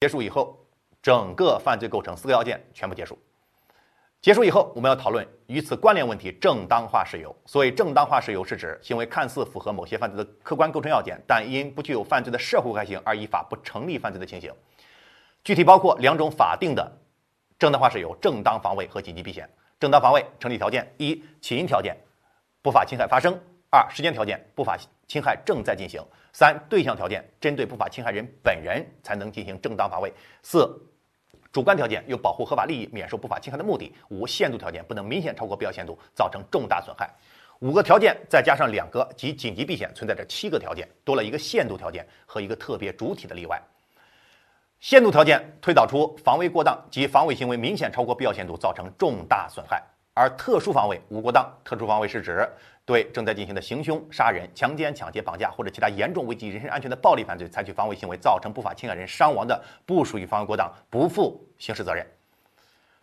结束以后，整个犯罪构成四个要件全部结束。结束以后，我们要讨论与此关联问题：正当化事由。所谓正当化事由，是指行为看似符合某些犯罪的客观构成要件，但因不具有犯罪的社会危害性而依法不成立犯罪的情形。具体包括两种法定的正当化事由：正当防卫和紧急避险。正当防卫成立条件：一、起因条件，不法侵害发生；二、时间条件，不法侵害正在进行；三、对象条件，针对不法侵害人本人才能进行正当防卫；四。主观条件有保护合法利益、免受不法侵害的目的；五限度条件不能明显超过必要限度，造成重大损害。五个条件再加上两个及紧急避险，存在着七个条件，多了一个限度条件和一个特别主体的例外。限度条件推导出防卫过当及防卫行为明显超过必要限度，造成重大损害。而特殊防卫无过当，特殊防卫是指对正在进行的行凶、杀人、强奸、抢劫、绑架或者其他严重危及人身安全的暴力犯罪，采取防卫行为造成不法侵害人伤亡的，不属于防卫过当，不负刑事责任。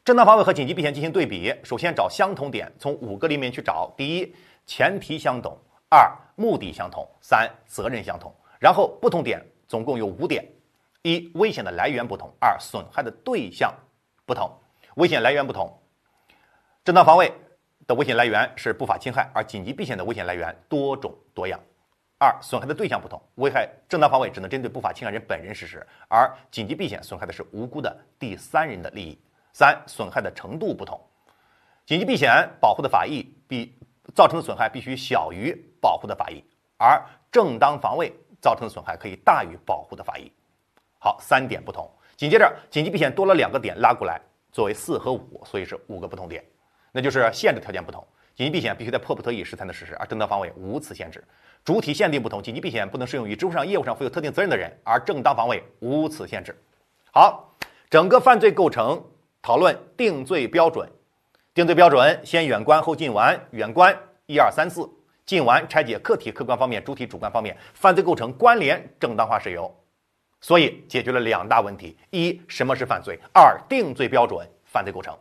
正当防卫和紧急避险进行对比，首先找相同点，从五个里面去找：第一，前提相同；二，目的相同；三，责任相同。然后不同点总共有五点：一，危险的来源不同；二，损害的对象不同；危险来源不同。正当防卫的危险来源是不法侵害，而紧急避险的危险来源多种多样。二、损害的对象不同，危害正当防卫只能针对不法侵害人本人实施，而紧急避险损害的是无辜的第三人的利益。三、损害的程度不同，紧急避险保护的法益比造成的损害必须小于保护的法益，而正当防卫造成的损害可以大于保护的法益。好，三点不同。紧接着，紧急避险多了两个点拉过来，作为四和五，所以是五个不同点。那就是限制条件不同，紧急避险必须在迫不得已时才能实施，而正当防卫无此限制。主体限定不同，紧急避险不能适用于职务上、业务上负有特定责任的人，而正当防卫无此限制。好，整个犯罪构成讨论定罪标准。定罪标准先远观后近玩，远观一二三四，近玩拆解客体客观方面、主体主观方面，犯罪构成关联正当化事由。所以解决了两大问题：一、什么是犯罪？二、定罪标准犯罪构成。